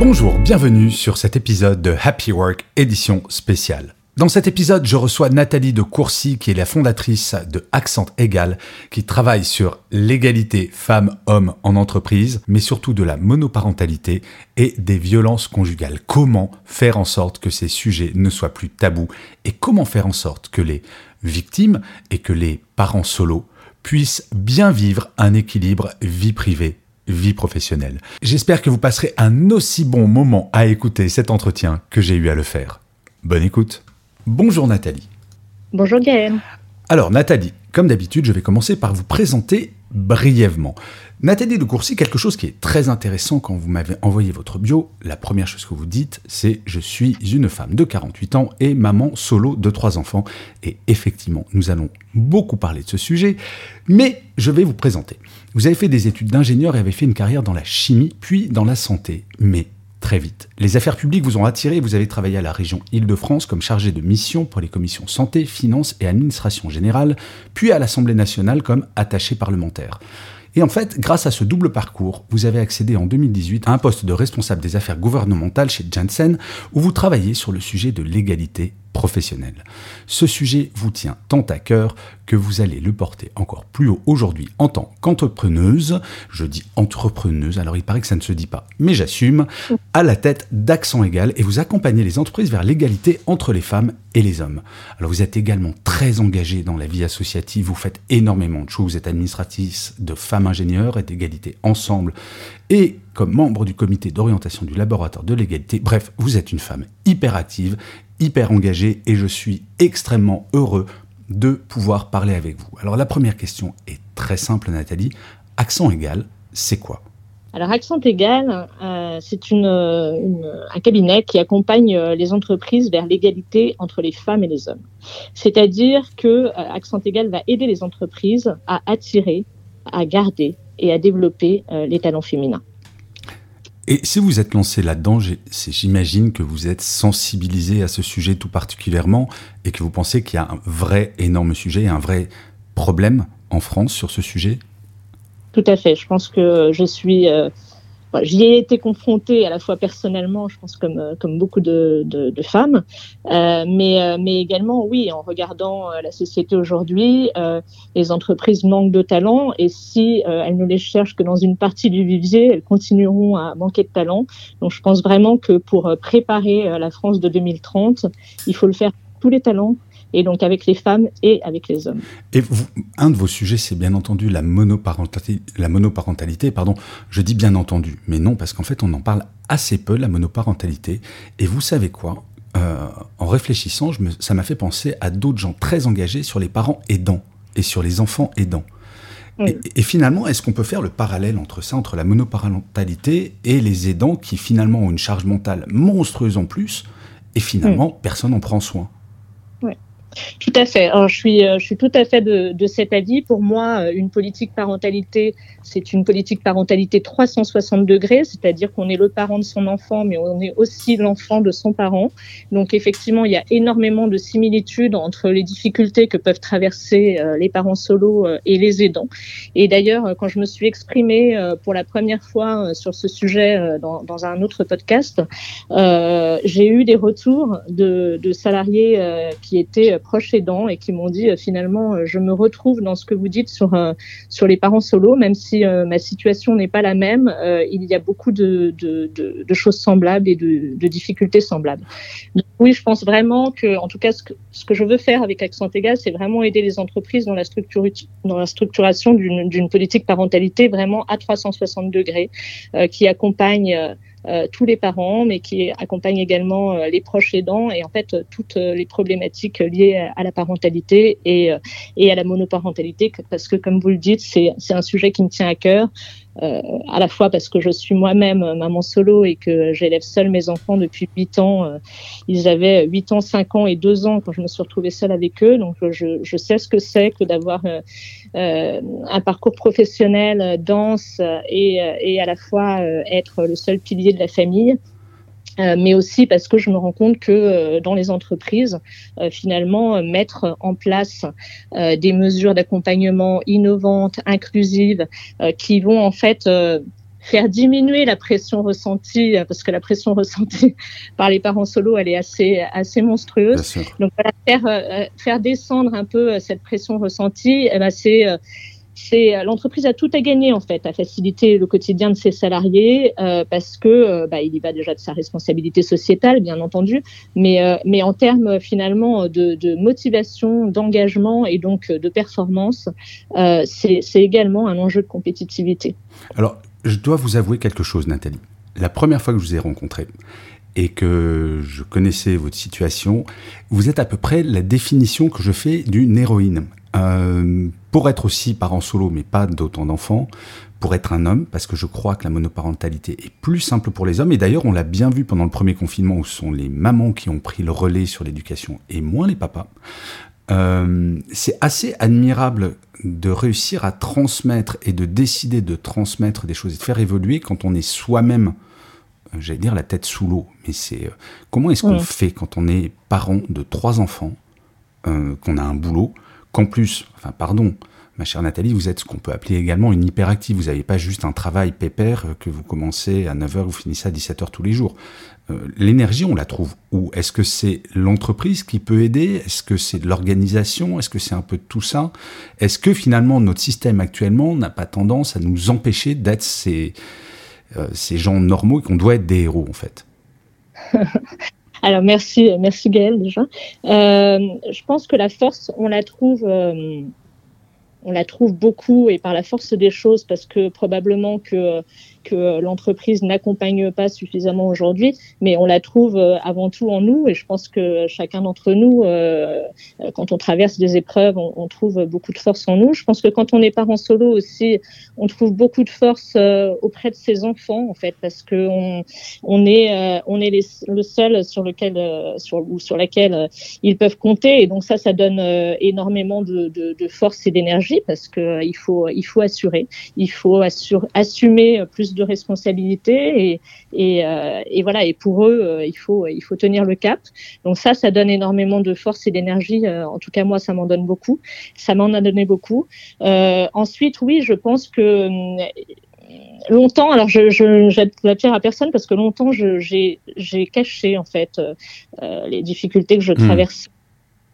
Bonjour, bienvenue sur cet épisode de Happy Work édition spéciale. Dans cet épisode, je reçois Nathalie de Courcy, qui est la fondatrice de Accent Égal, qui travaille sur l'égalité femmes-hommes en entreprise, mais surtout de la monoparentalité et des violences conjugales. Comment faire en sorte que ces sujets ne soient plus tabous et comment faire en sorte que les victimes et que les parents solos puissent bien vivre un équilibre vie privée vie professionnelle. J'espère que vous passerez un aussi bon moment à écouter cet entretien que j'ai eu à le faire. Bonne écoute. Bonjour Nathalie. Bonjour Gaël. Alors Nathalie, comme d'habitude, je vais commencer par vous présenter brièvement. Nathalie de Courcy, quelque chose qui est très intéressant quand vous m'avez envoyé votre bio, la première chose que vous dites, c'est je suis une femme de 48 ans et maman solo de trois enfants. Et effectivement, nous allons beaucoup parler de ce sujet, mais je vais vous présenter. Vous avez fait des études d'ingénieur et avez fait une carrière dans la chimie, puis dans la santé. Mais très vite. Les affaires publiques vous ont attiré vous avez travaillé à la région Île-de-France comme chargé de mission pour les commissions santé, finances et administration générale, puis à l'Assemblée nationale comme attaché parlementaire. Et en fait, grâce à ce double parcours, vous avez accédé en 2018 à un poste de responsable des affaires gouvernementales chez Janssen, où vous travaillez sur le sujet de l'égalité professionnelle. Ce sujet vous tient tant à cœur que vous allez le porter encore plus haut aujourd'hui en tant qu'entrepreneuse. Je dis entrepreneuse, alors il paraît que ça ne se dit pas, mais j'assume, à la tête d'Accent Égal et vous accompagnez les entreprises vers l'égalité entre les femmes et les hommes. Alors vous êtes également très engagé dans la vie associative, vous faites énormément de choses, vous êtes administratrice de femmes ingénieures et d'égalité ensemble et comme membre du comité d'orientation du laboratoire de l'égalité. Bref, vous êtes une femme hyper active, hyper engagée et je suis extrêmement heureux de pouvoir parler avec vous. Alors la première question est très simple Nathalie. Accent égal, c'est quoi? Alors, Accent Égal, euh, c'est une, un cabinet qui accompagne euh, les entreprises vers l'égalité entre les femmes et les hommes. C'est-à-dire que euh, Accent Égal va aider les entreprises à attirer, à garder et à développer les talents féminins. Et si vous êtes lancé là-dedans, j'imagine que vous êtes sensibilisé à ce sujet tout particulièrement et que vous pensez qu'il y a un vrai énorme sujet, un vrai problème en France sur ce sujet? Tout à fait. Je pense que je suis euh, J'y ai été confrontée à la fois personnellement, je pense comme, euh, comme beaucoup de, de, de femmes, euh, mais, euh, mais également, oui, en regardant euh, la société aujourd'hui, euh, les entreprises manquent de talent et si elles ne les cherchent que dans une partie du vivier, elles continueront à manquer de talent. Donc je pense vraiment que pour préparer la France de 2030, il faut le faire tous les talents et donc avec les femmes et avec les hommes. Et un de vos sujets, c'est bien entendu la monoparentalité, la monoparentalité, pardon. Je dis bien entendu, mais non, parce qu'en fait, on en parle assez peu, la monoparentalité. Et vous savez quoi? Euh, En réfléchissant, je me, ça m'a fait penser à d'autres gens très engagés sur les parents aidants et sur les enfants aidants. Et, et, finalement, est-ce qu'on peut faire le parallèle entre ça, entre la monoparentalité et les aidants qui finalement ont une charge mentale monstrueuse en plus, et finalement, personne n'en prend soin? Tout à fait. Alors, je suis, euh, je suis tout à fait de, de cet avis. Pour moi, euh, une politique parentalité, c'est une politique parentalité 360 degrés, c'est-à-dire qu'on est le parent de son enfant, mais on est aussi l'enfant de son parent. Donc, effectivement, il y a énormément de similitudes entre les difficultés que peuvent traverser euh, les parents solos et les aidants. Et d'ailleurs, quand je me suis exprimée pour la première fois sur ce sujet dans, dans un autre podcast, j'ai eu des retours de, de salariés qui étaient proches aidants et qui m'ont dit euh, finalement, euh, je me retrouve dans ce que vous dites sur euh, sur les parents solos, même si ma situation n'est pas la même, il y a beaucoup de, de, choses semblables et de, de difficultés semblables. Donc, oui, je pense vraiment que, en tout cas, ce que, ce que je veux faire avec Accent Égal, c'est vraiment aider les entreprises dans la, structure, dans la structuration d'une politique parentalité vraiment à 360 degrés, qui accompagne euh, tous les parents, mais qui accompagne également euh, les proches aidants et en fait toutes les problématiques liées à la parentalité et, et à la monoparentalité, parce que comme vous le dites, c'est un sujet qui me tient à cœur. À la fois parce que je suis moi-même maman solo et que j'élève seule mes enfants depuis 8 ans. ils avaient 8 ans, 5 ans et 2 ans quand je me suis retrouvée seule avec eux. Donc je, je sais ce que c'est que d'avoir un parcours professionnel dense et, et à la fois être le seul pilier de la famille. Euh, mais aussi parce que je me rends compte que euh, dans les entreprises, euh, finalement, mettre en place des mesures d'accompagnement innovantes, inclusives, qui vont en fait faire diminuer la pression ressentie, parce que la pression ressentie par les parents solo, elle est assez, assez monstrueuse. Donc, voilà, faire, faire descendre un peu cette pression ressentie, eh ben, c'est c'est euh, l'entreprise a tout à gagner en fait à faciliter le quotidien de ses salariés euh, parce que euh, bah, il y va déjà de sa responsabilité sociétale bien entendu mais mais en termes finalement de, de motivation d'engagement et donc de performance c'est également un enjeu de compétitivité alors je dois vous avouer quelque chose Nathalie la première fois que je vous ai rencontré et que je connaissais votre situation, vous êtes à peu près la définition que je fais d'une héroïne. Euh, pour être aussi parent solo, mais pas d'autant d'enfants, pour être un homme, parce que je crois que la monoparentalité est plus simple pour les hommes. Et d'ailleurs, on l'a bien vu pendant le premier confinement, où ce sont les mamans qui ont pris le relais sur l'éducation et moins les papas. Euh, c'est assez admirable de réussir à transmettre et de décider de transmettre des choses et de faire évoluer quand on est soi-même, euh, j'allais dire la tête sous l'eau. Mais c'est euh, comment est-ce qu'on fait quand on est parent de trois enfants, qu'on a un boulot, qu'en plus, enfin pardon, ma chère Nathalie, vous êtes ce qu'on peut appeler également une hyperactive. Vous n'avez pas juste un travail pépère euh, que vous commencez à 9h, vous finissez à 17h tous les jours. Euh, l'énergie, on la trouve où? Est-ce que c'est l'entreprise qui peut aider? Est-ce que c'est l'organisation? Est-ce que c'est un peu de tout ça? Est-ce que finalement notre système actuellement n'a pas tendance à nous empêcher d'être ces, euh, ces gens normaux et qu'on doit être des héros en fait? Alors merci, merci Gaël déjà. Euh, je pense que la force, on la trouve, euh, on la trouve beaucoup et par la force des choses parce que probablement que que l'entreprise n'accompagne pas suffisamment aujourd'hui, mais on la trouve euh, avant tout en nous. Et je pense que chacun d'entre nous, euh, quand on traverse des épreuves, on, trouve beaucoup de force en nous. Je pense que quand on est parent solo aussi, on trouve beaucoup de force euh, auprès de ses enfants en fait, parce que on, est le seul sur lequel ou sur laquelle ils peuvent compter. Et donc ça ça donne énormément de, force et d'énergie parce que il faut assurer, il faut assumer plus de responsabilités et, et, euh, et, voilà. Et pour eux, euh, il faut il faut tenir le cap. Donc ça, ça donne énormément de force et d'énergie. Euh, en tout cas, moi, ça m'en donne beaucoup. Ça m'en a donné beaucoup. ensuite, oui, je pense que longtemps, alors je, je jette la pierre à personne parce que longtemps j'ai caché en fait les difficultés que je hmm. traverse.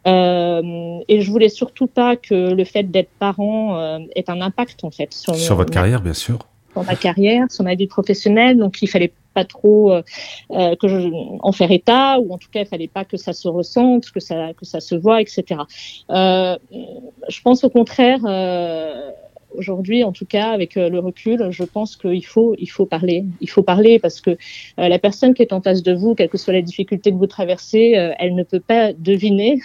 Euh, et je voulais surtout pas que le fait d'être parent ait un impact en fait sur, sur votre carrière, bien sûr dans ma carrière, sur ma vie professionnelle. Donc, il fallait pas trop euh, euh, que je, en faire état, ou en tout cas, il fallait pas que ça se ressente, que ça, que ça se voit, etc. Euh, je pense au contraire. Euh, Aujourd'hui, en tout cas, avec euh, le recul, je pense qu'il faut, il faut parler. Il faut parler parce que la personne qui est en face de vous, quelles que soient les difficultés que vous traversez, elle ne peut pas deviner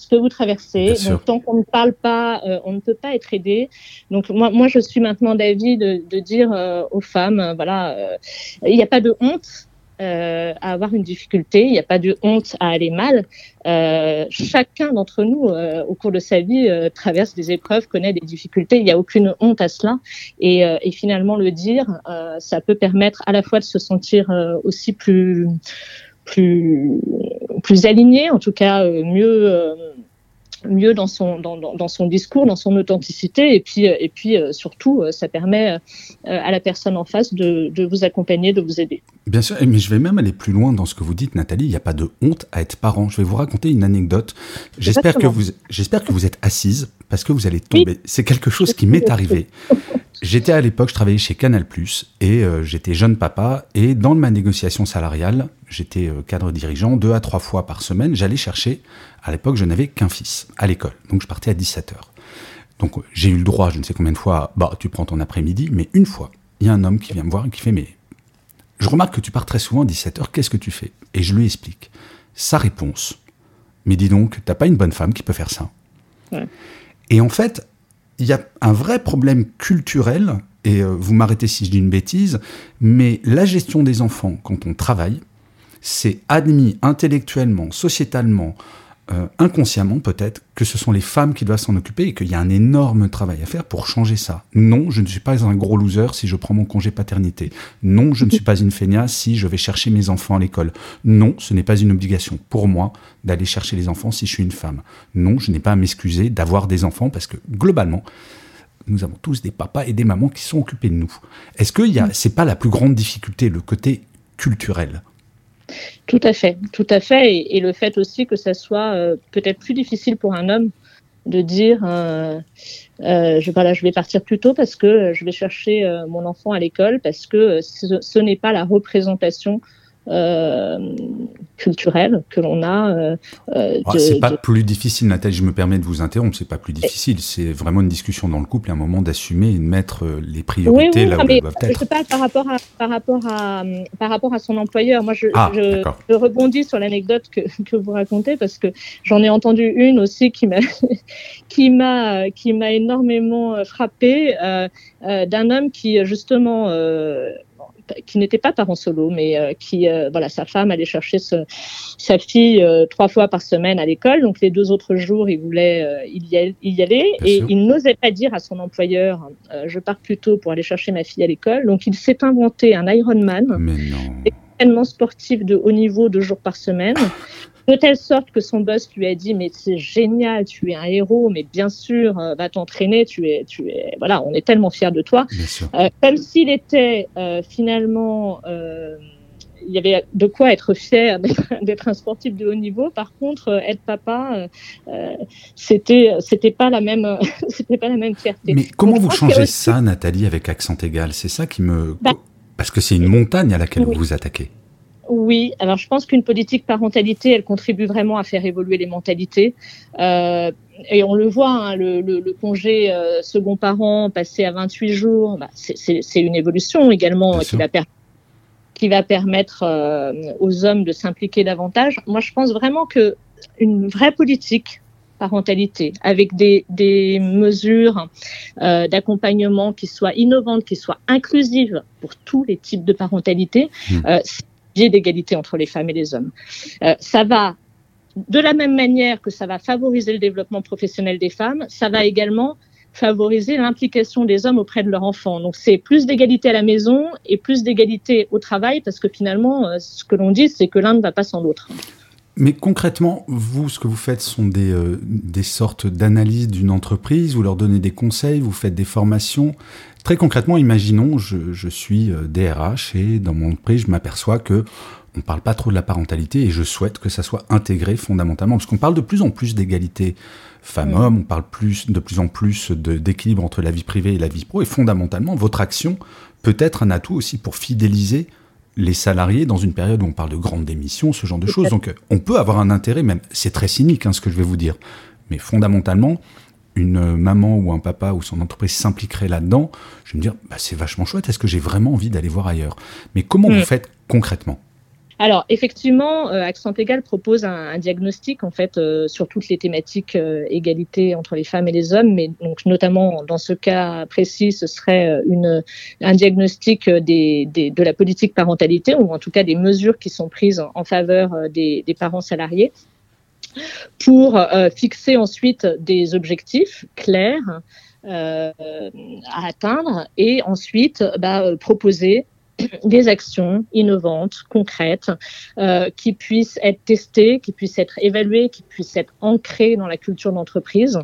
ce que vous traversez. Donc, tant qu'on ne parle pas, euh, on ne peut pas être aidé. Donc, moi, moi je suis maintenant d'avis de, de, dire euh, aux femmes, euh, voilà, il n'y a pas de honte. à avoir une difficulté, il n'y a pas de honte à aller mal. chacun d'entre nous, au cours de sa vie, traverse des épreuves, connaît des difficultés. Il n'y a aucune honte à cela. Et, et finalement, le dire, ça peut permettre à la fois de se sentir aussi plus plus plus aligné, en tout cas euh, mieux euh, mieux dans son dans, dans, son discours, dans son authenticité, et puis et puis euh, surtout ça permet à la personne en face de, de, vous accompagner, de vous aider. Bien sûr, mais je vais même aller plus loin dans ce que vous dites, Nathalie. Il n'y a pas de honte à être parent. Je vais vous raconter une anecdote. J'espère que vous j'espère que vous êtes assise parce que vous allez tomber. C'est quelque chose qui m'est arrivé. J'étais à l'époque, je travaillais chez Canal+, et euh, j'étais jeune papa, et dans ma négociation salariale, j'étais euh, cadre dirigeant, deux à trois fois par semaine, j'allais chercher, à l'époque je n'avais qu'un fils, à l'école, donc je partais à 17h. Donc j'ai eu le droit, je ne sais combien de fois, bah tu prends ton après-midi, mais une fois, il y a un homme qui vient me voir et qui fait, mais je remarque que tu pars très souvent à 17h, qu'est-ce que tu fais? Et je lui explique. Sa réponse, mais dis donc, t'as pas une bonne femme qui peut faire ça. Et en fait, il y a un vrai problème culturel et vous m'arrêtez si je dis une bêtise, mais la gestion des enfants quand on travaille, c'est admis intellectuellement, sociétalement, euh, inconsciemment peut-être, que ce sont les femmes qui doivent s'en occuper et qu'il y a un énorme travail à faire pour changer ça. Non, je ne suis pas un gros loser si je prends mon congé paternité. Non, je ne suis pas une feignasse si je vais chercher mes enfants à l'école. Non, ce n'est pas une obligation pour moi d'aller chercher les enfants si je suis une femme. Non, je n'ai pas à m'excuser d'avoir des enfants parce que globalement, nous avons tous des papas et des mamans qui sont occupés de nous. Est-ce que c'est pas la plus grande difficulté, le côté culturel? Tout à fait, tout à fait. Et, le fait aussi que ça soit euh, peut-être plus difficile pour un homme de dire euh, euh, je, vais partir plus tôt parce que je vais chercher mon enfant à l'école, parce que ce n'est pas la représentation culturelle que l'on a. Euh, euh ah, c'est pas plus difficile, Nathalie, je me permets de vous interrompre, c'est pas plus difficile, c'est vraiment une discussion dans le couple, un moment d'assumer et de mettre euh, les priorités là où elles doivent être. Je parle par rapport, à, par, rapport à, par rapport à son employeur. Moi, je, ah, je, rebondis sur l'anecdote que, que, vous racontez parce que j'en ai entendu une aussi qui m'a qui m'a qui m'a énormément frappé euh, d'un homme qui justement qui n'était pas parent solo, mais euh, qui, euh, voilà, sa femme allait chercher sa fille euh, trois fois par semaine à l'école. Donc les deux autres jours, il voulait il y, aller et il n'osait pas dire à son employeur je pars plus tôt pour aller chercher ma fille à l'école. Donc il s'est inventé un Ironman. Non sportif de haut niveau deux jours par semaine de telle sorte que son boss lui a dit mais c'est génial, tu es un héros, mais bien sûr, euh, va t'entraîner, tu es, tu es, voilà, on est tellement fiers de toi. Euh, comme s'il était euh, finalement, il y avait de quoi être fier d'être un sportif de haut niveau. Par contre, être papa, c'était, c'était pas la même, c'était pas la même fierté. Mais comment vous changez ça, Nathalie, avec accent égal? C'est ça qui me, bah, parce que c'est une montagne à laquelle vous vous attaquez. Oui, alors je pense qu'une politique parentalité, elle contribue vraiment à faire évoluer les mentalités. Euh, et on le voit, hein, le, congé euh, second parent passé à 28 jours, bah, c'est une évolution également qui va, qui va, permettre euh, aux hommes de s'impliquer davantage. Moi, je pense vraiment que une vraie politique parentalité avec des, des mesures d'accompagnement qui soient innovantes, qui soient inclusives pour tous les types de parentalité, mmh d'égalité entre les femmes et les hommes. Euh, ça va, de la même manière que ça va favoriser le développement professionnel des femmes, ça va également favoriser l'implication des hommes auprès de leurs enfants. Donc c'est plus d'égalité à la maison et plus d'égalité au travail parce que finalement, euh, ce que l'on dit, c'est que l'un ne va pas sans l'autre. Mais concrètement, vous, ce que vous faites sont des, euh, des sortes d'analyses d'une entreprise, vous leur donnez des conseils, vous faites des formations. Très concrètement, imaginons, je, je suis DRH euh, et dans mon entreprise, je m'aperçois que on parle pas trop de la parentalité et je souhaite que ça soit intégré fondamentalement, parce qu'on parle de plus en plus d'égalité femmes-hommes, on parle plus, de plus en plus d'équilibre entre la vie privée et la vie pro, et fondamentalement, votre action peut être un atout aussi pour fidéliser les salariés dans une période où on parle de grandes démissions, ce genre de choses. Donc on peut avoir un intérêt, même c'est très cynique hein, ce que je vais vous dire, mais fondamentalement, une maman ou un papa ou son entreprise s'impliquerait là-dedans, je vais me dire, bah, c'est vachement chouette, est-ce que j'ai vraiment envie d'aller voir ailleurs? Mais comment vous mm. faites concrètement? Alors effectivement, euh, Accent Égal propose un, diagnostic en fait euh, sur toutes les thématiques euh, égalité entre les femmes et les hommes, mais donc notamment dans ce cas précis, ce serait un diagnostic de la politique parentalité ou en tout cas des mesures qui sont prises en, faveur des, des, parents salariés pour fixer ensuite des objectifs clairs à atteindre et ensuite bah, proposer des actions innovantes, concrètes, euh, qui puissent être testées, qui puissent être évaluées, qui puissent être ancrées dans la culture d'entreprise.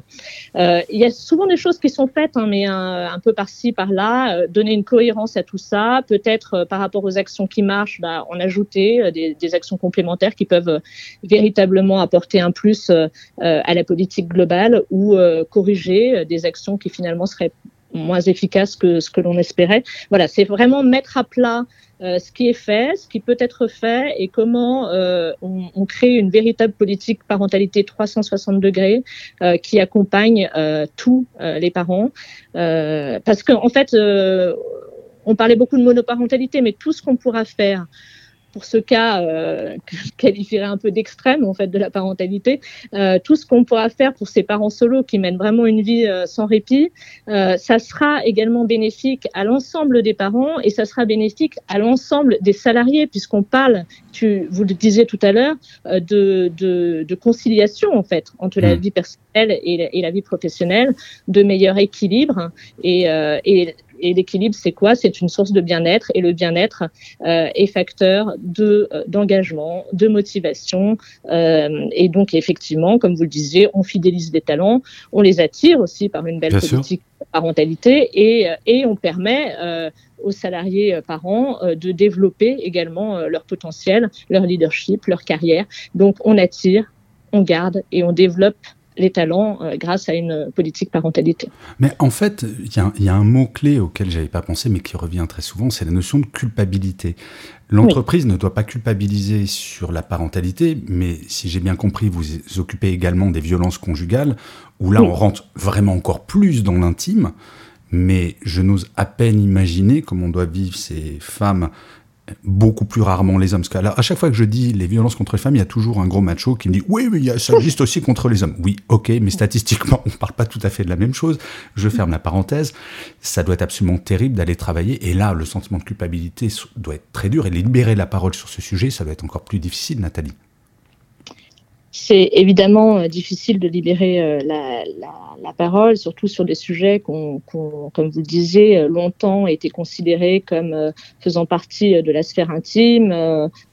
Euh, il y a souvent des choses qui sont faites, hein, mais un, peu par-ci, par-là, euh, donner une cohérence à tout ça, peut-être euh, par rapport aux actions qui marchent, bah, en ajouter euh, des, actions complémentaires qui peuvent véritablement apporter un plus à la politique globale ou corriger des actions qui finalement seraient moins efficace que ce que l'on espérait. Voilà, c'est vraiment mettre à plat euh, ce qui est fait, ce qui peut être fait et comment euh, on, crée une véritable politique parentalité 360 degrés euh, qui accompagne tous les parents. parce qu'en en fait, on parlait beaucoup de monoparentalité, mais tout ce qu'on pourra faire pour ce cas euh, que je qualifierais un peu d'extrême en fait de la parentalité, euh, tout ce qu'on pourra faire pour ces parents solos qui mènent vraiment une vie euh, sans répit, euh, ça sera également bénéfique à l'ensemble des parents et ça sera bénéfique à l'ensemble des salariés puisqu'on parle, tu, vous le disiez tout à l'heure, de, de, de, conciliation en fait entre la Mmh. vie personnelle et la, et la vie professionnelle, de meilleur équilibre et, et et l'équilibre, c'est quoi? C'est une source de bien-être et le bien-être euh, est facteur de euh, d'engagement, de motivation euh, et donc effectivement, comme vous le disiez, on fidélise des talents, on les attire aussi par une belle Bien sûr. politique de parentalité et, euh, et on permet euh, aux salariés euh, parents euh, de développer également euh, leur potentiel, leur leadership, leur carrière. Donc on attire, on garde et on développe les talents euh, grâce à une politique parentalité. Mais en fait, il y, a un- il y a un mot-clé auquel j'avais pas pensé, mais qui revient très souvent, c'est la notion de culpabilité. L'entreprise ne doit pas culpabiliser sur la parentalité, mais si j'ai bien compris, vous occupez également des violences conjugales, où là, Oui. on rentre vraiment encore plus dans l'intime, mais je n'ose à peine imaginer comment doivent vivre ces femmes beaucoup plus rarement les hommes. Parce à chaque fois que je dis les violences contre les femmes, il y a toujours un gros macho qui me dit oui, mais ça existe aussi contre les hommes. Oui, ok, mais statistiquement, on parle pas tout à fait de la même chose. Je ferme la parenthèse. Ça doit être absolument terrible d'aller travailler. Et là, le sentiment de culpabilité doit être très dur. Et libérer la parole sur ce sujet, ça doit être encore plus difficile, Nathalie. C'est évidemment euh, difficile de libérer euh, la, la, la parole, surtout sur des sujets qu'on, qu'on, comme vous le disiez, euh, longtemps étaient considérés comme faisant partie de la sphère intime,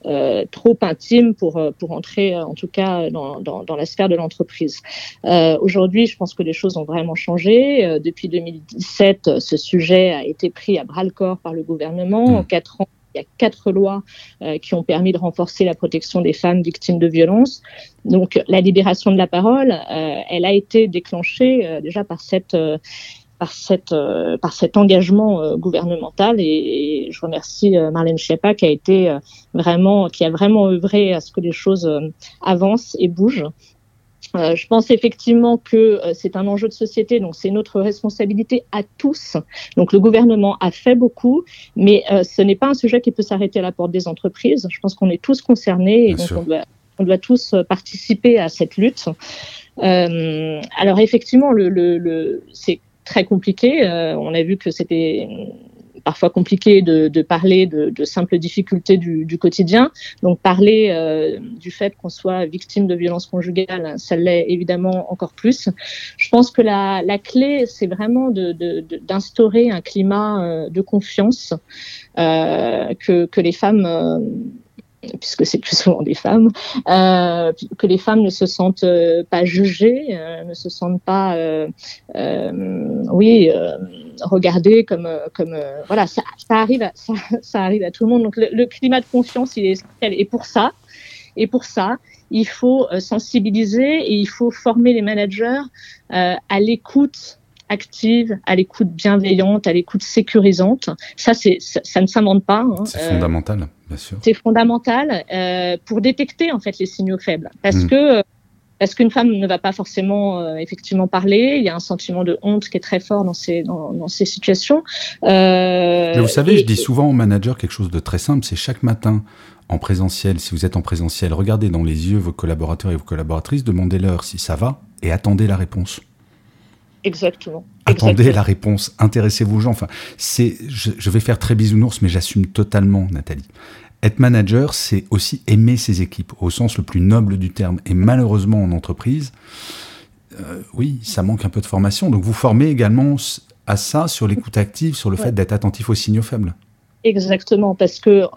euh, trop intime pour, pour entrer, en tout cas, dans, dans, dans la sphère de l'entreprise. Euh, aujourd'hui, je pense que les choses ont vraiment changé. Depuis 2017, euh, ce sujet a été pris à bras le corps par le gouvernement. Mmh. En quatre ans, il y a quatre lois euh, qui ont permis de renforcer la protection des femmes victimes de violences. Donc la libération de la parole, euh, elle a été déclenchée euh, déjà par cette euh, par cette euh, par cet engagement euh, gouvernemental et, et je remercie Marlène Schiappa qui a été vraiment qui a vraiment œuvré à ce que les choses avancent et bougent. Euh, je pense effectivement que euh, c'est un enjeu de société, donc c'est notre responsabilité à tous. Donc le gouvernement a fait beaucoup, mais euh, ce n'est pas un sujet qui peut s'arrêter à la porte des entreprises. Je pense qu'on est tous concernés et Bien donc on doit, on doit tous euh, participer à cette lutte. Euh, alors effectivement, le, le, le, c'est très compliqué. Euh, on a vu que c'était parfois compliqué de, de parler de, de, simples difficultés du, du quotidien. Donc parler euh, du fait qu'on soit victime de violences conjugales, ça l'est évidemment encore plus. Je pense que la, la clé, c'est vraiment d'instaurer un climat euh, de confiance euh, que, que les femmes euh, puisque c'est plus souvent des femmes, euh, que les femmes ne se sentent euh, pas jugées, euh, ne se sentent pas, euh, oui, euh, regardées comme, comme, euh, voilà, ça, ça arrive, à, ça, ça, arrive à tout le monde. Donc le, le, climat de confiance, il est essentiel. Et pour ça, et pour ça, il faut euh, sensibiliser et il faut former les managers euh, à l'écoute active, à l'écoute bienveillante, à l'écoute sécurisante. Ça, c'est, ça, ça, ne s'invente pas. Hein. C'est fondamental, bien sûr. C'est fondamental euh, pour détecter en fait les signaux faibles, parce mmh. que parce qu'une femme ne va pas forcément euh, effectivement parler. Il y a un sentiment de honte qui est très fort dans ces dans, dans ces situations. Euh, vous savez, et, je dis souvent aux managers quelque chose de très simple, c'est chaque matin en présentiel, si vous êtes en présentiel, regardez dans les yeux vos collaborateurs et vos collaboratrices, demandez-leur si ça va et attendez la réponse. Exactement. Attendez Exactement. la réponse, intéressez-vous aux gens. Enfin, c'est, je, je, vais faire très bisounours, mais j'assume totalement, Nathalie. Être manager, c'est aussi aimer ses équipes, au sens le plus noble du terme. Et malheureusement, en entreprise, euh, oui, ça manque un peu de formation. Donc, vous formez également à ça, sur l'écoute active, sur le ouais. fait d'être attentif aux signaux faibles. Exactement, parce que euh,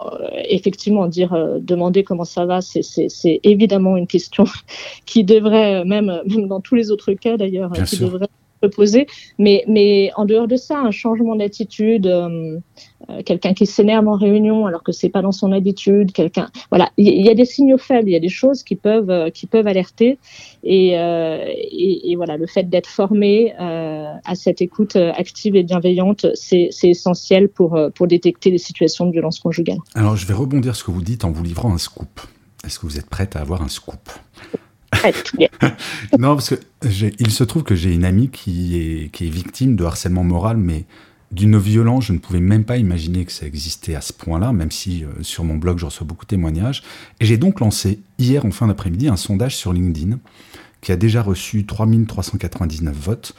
effectivement, dire euh, demander comment ça va, c'est évidemment une question qui devrait, même, même dans tous les autres cas d'ailleurs, qui sûr. devrait se poser. Mais, mais en dehors de ça, un changement d'attitude, euh, quelqu'un qui s'énerve en réunion alors que c'est pas dans son habitude, quelqu'un, voilà, il y, a des signaux faibles, il y a des choses qui peuvent, euh, qui peuvent alerter. Et, euh, et, voilà, le fait d'être formé euh, à cette écoute active et bienveillante, c'est essentiel pour, pour détecter les situations de violence conjugale. Alors, je vais rebondir sur ce que vous dites en vous livrant un scoop. Est-ce que vous êtes prête à avoir un scoop? non, parce que il se trouve que j'ai une amie qui est, qui est victime de harcèlement moral, mais d'une violence, je ne pouvais même pas imaginer que ça existait à ce point-là, même si euh, sur mon blog je reçois beaucoup de témoignages. Et j'ai donc lancé hier en fin d'après-midi un sondage sur LinkedIn qui a déjà reçu 3399 votes.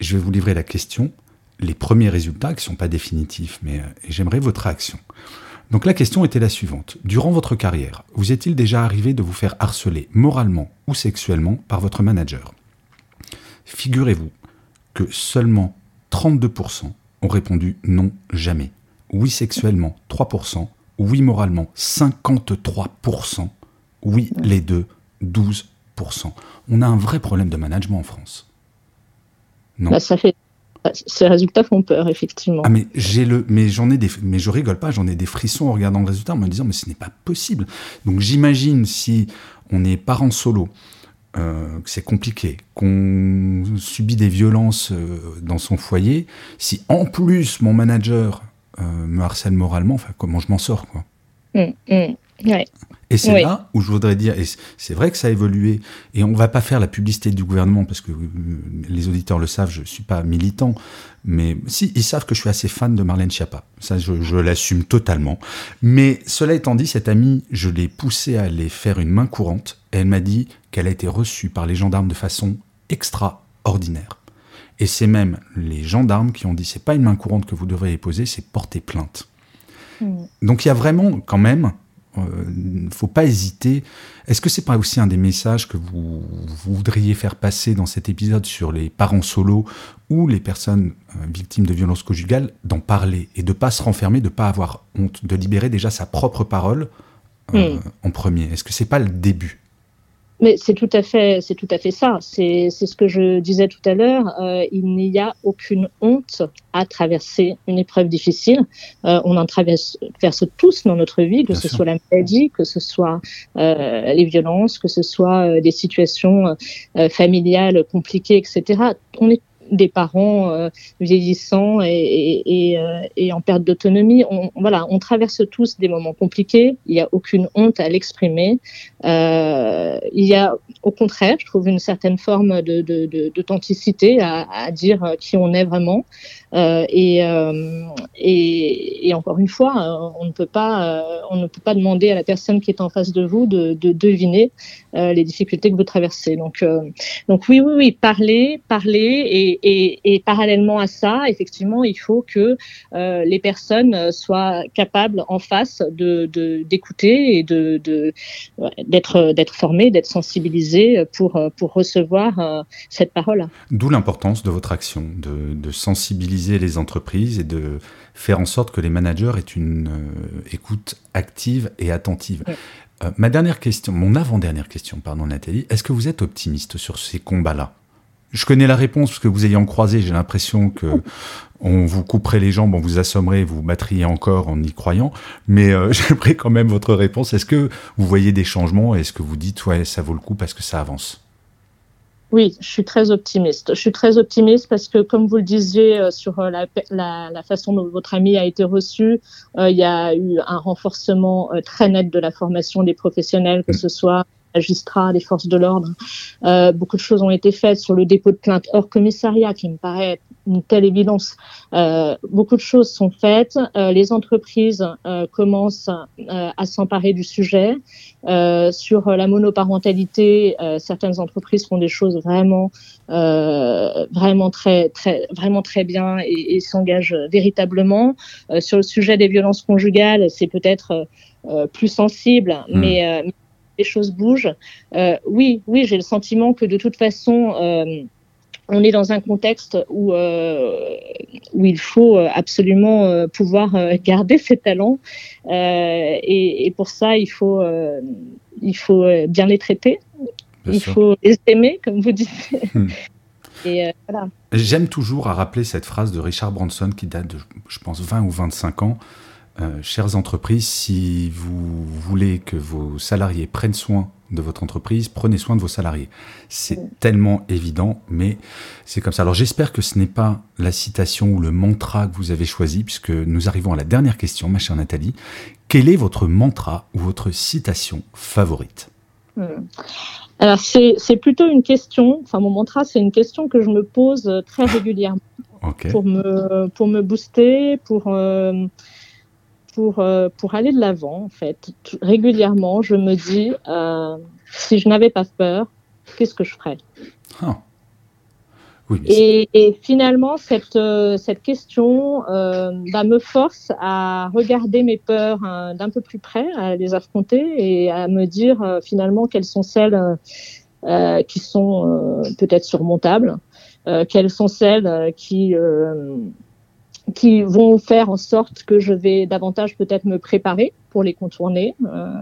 Je vais vous livrer la question, les premiers résultats qui ne sont pas définitifs, mais euh, j'aimerais votre réaction. Donc la question était la suivante. Durant votre carrière, vous est-il déjà arrivé de vous faire harceler moralement ou sexuellement par votre manager? Figurez-vous que seulement 32% ont répondu non jamais. Oui sexuellement 3%, oui moralement 53%, oui les deux 12%. On a un vrai problème de management en France. Non. Bah, ça fait ces résultats font peur, effectivement. Ah mais j'ai le, mais j'en ai des, mais je rigole pas, j'en ai des frissons en regardant le résultat, en me disant mais ce n'est pas possible. Donc j'imagine si on est parent solo, euh, que c'est compliqué, qu'on subit des violences euh, dans son foyer, si en plus mon manager euh, me harcèle moralement, enfin comment je m'en sors quoi. Mmh, mmh. Et c'est là où je voudrais dire, et c'est vrai que ça a évolué, et on va pas faire la publicité du gouvernement parce que les auditeurs le savent, je suis pas militant, mais si ils savent que je suis assez fan de Marlène Schiappa, ça je, je l'assume totalement. Mais cela étant dit, cette amie, je l'ai poussée à aller faire une main courante, et elle m'a dit qu'elle a été reçue par les gendarmes de façon extraordinaire. Et c'est même les gendarmes qui ont dit c'est pas une main courante que vous devriez poser, c'est porter plainte. Hmm. Donc il y a vraiment quand même il euh, ne faut pas hésiter. Est-ce que c'est pas aussi un des messages que vous, voudriez faire passer dans cet épisode sur les parents solos ou les personnes euh, victimes de violences conjugales, d'en parler et de pas se renfermer, de pas avoir honte, de libérer déjà sa propre parole euh, hmm. en premier? Est-ce que c'est pas le début? Mais c'est tout à fait, c'est tout à fait ça. C'est, ce que je disais tout à l'heure. Euh, il n'y a aucune honte à traverser une épreuve difficile. Euh, on en traverse, tous dans notre vie, que ce soit la maladie, que ce soit euh, les violences, que ce soit des situations familiales compliquées, etc. On est des parents euh, vieillissants et, euh, et, en perte d'autonomie. On, voilà, on traverse tous des moments compliqués. Il n'y a aucune honte à l'exprimer. Euh, il y a, au contraire, je trouve une certaine forme de, d'authenticité de, à, à, dire qui on est vraiment. Euh, et, euh, et, et, encore une fois, euh, on ne peut pas, on ne peut pas demander à la personne qui est en face de vous de, de deviner les difficultés que vous traversez. Donc, donc oui, oui, oui, parler, parler, et, et, et, parallèlement à ça, effectivement, il faut que les personnes soient capables en face de d'écouter et de d'être d'être formées, d'être sensibilisées pour pour recevoir cette parole. D'où l'importance de votre action, de, de sensibiliser les entreprises et de faire en sorte que les managers aient une euh, écoute active et attentive. Euh, ma dernière question, mon avant-dernière question, pardon Nathalie, est-ce que vous êtes optimiste sur ces combats-là? Je connais la réponse parce que vous ayant croisé, j'ai l'impression que on vous couperait les jambes, on vous assommerait, vous battriez encore en y croyant. Mais euh, j'aimerais quand même votre réponse. Est-ce que vous voyez des changements Est-ce que vous dites ouais ça vaut le coup parce que ça avance? Oui, je suis très optimiste. Je suis très optimiste parce que, comme vous le disiez euh, sur euh, la, la, la façon dont votre ami a été reçu, euh, il y a eu un renforcement très net de la formation des professionnels, que ce soit magistrats, des forces de l'ordre. Euh, beaucoup de choses ont été faites sur le dépôt de plainte hors commissariat, qui me paraît une telle évidence. Euh, beaucoup de choses sont faites. Euh, les entreprises commencent à s'emparer du sujet. Sur la monoparentalité, certaines entreprises font des choses vraiment, vraiment très, très, vraiment très bien et, et s'engagent véritablement. sur le sujet des violences conjugales, c'est peut-être plus sensible, mmh. mais les choses bougent. Euh, oui, oui, j'ai le sentiment que de toute façon, euh, on est dans un contexte où, euh, où il faut absolument pouvoir garder ses talents. Et, pour ça, il faut, il faut bien les traiter. il faut les aimer, comme vous dites. Hmm. J'aime toujours à rappeler cette phrase de Richard Branson qui date de, je pense, 20 ou 25 ans. Euh, chères entreprises, si vous voulez que vos salariés prennent soin de votre entreprise, prenez soin de vos salariés. C'est tellement évident, mais c'est comme ça. Alors j'espère que ce n'est pas la citation ou le mantra que vous avez choisi, puisque nous arrivons à la dernière question, ma chère Nathalie. Quel est votre mantra ou votre citation favorite? Hmm. Alors c'est plutôt une question, enfin mon mantra c'est une question que je me pose très régulièrement pour, me, pour me booster, pour, pour, pour aller de l'avant, en fait. Régulièrement, je me dis, si je n'avais pas peur, qu'est-ce que je ferais? Ah et, finalement, cette, euh, cette question euh, bah, me force à regarder mes peurs hein, d'un peu plus près, à les affronter et à me dire euh, finalement quelles sont celles qui sont peut-être surmontables, quelles sont celles qui qui vont faire en sorte que je vais davantage peut-être me préparer pour les contourner. Euh,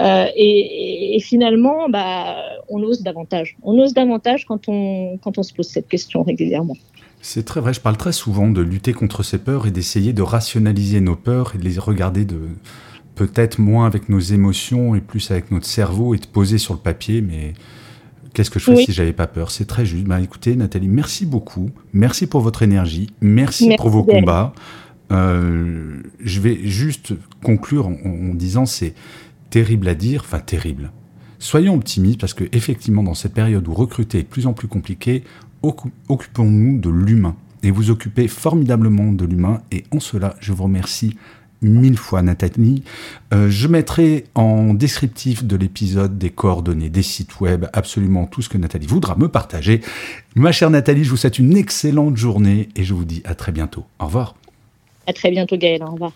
euh, et, finalement, bah, on ose davantage. On ose davantage quand on, quand on se pose cette question régulièrement. C'est très vrai, je parle très souvent de lutter contre ces peurs et d'essayer de rationaliser nos peurs et de les regarder de peut-être moins avec nos émotions et plus avec notre cerveau et de poser sur le papier, mais Qu'est-ce que je ferais si j'avais pas peur? C'est très juste. Bah, écoutez, Nathalie, merci beaucoup. Merci pour votre énergie. Merci, pour vos combats. Euh, je vais juste conclure en, disant c'est terrible à dire, enfin terrible. Soyons optimistes parce que effectivement dans cette période où recruter est de plus en plus compliqué, occupons-nous de l'humain. Et vous occupez formidablement de l'humain et en cela je vous remercie mille fois Nathalie. Euh, je mettrai en descriptif de l'épisode des coordonnées, des sites web, absolument tout ce que Nathalie voudra me partager. Ma chère Nathalie, je vous souhaite une excellente journée et je vous dis à très bientôt. Au revoir. À très bientôt Gaël, au revoir.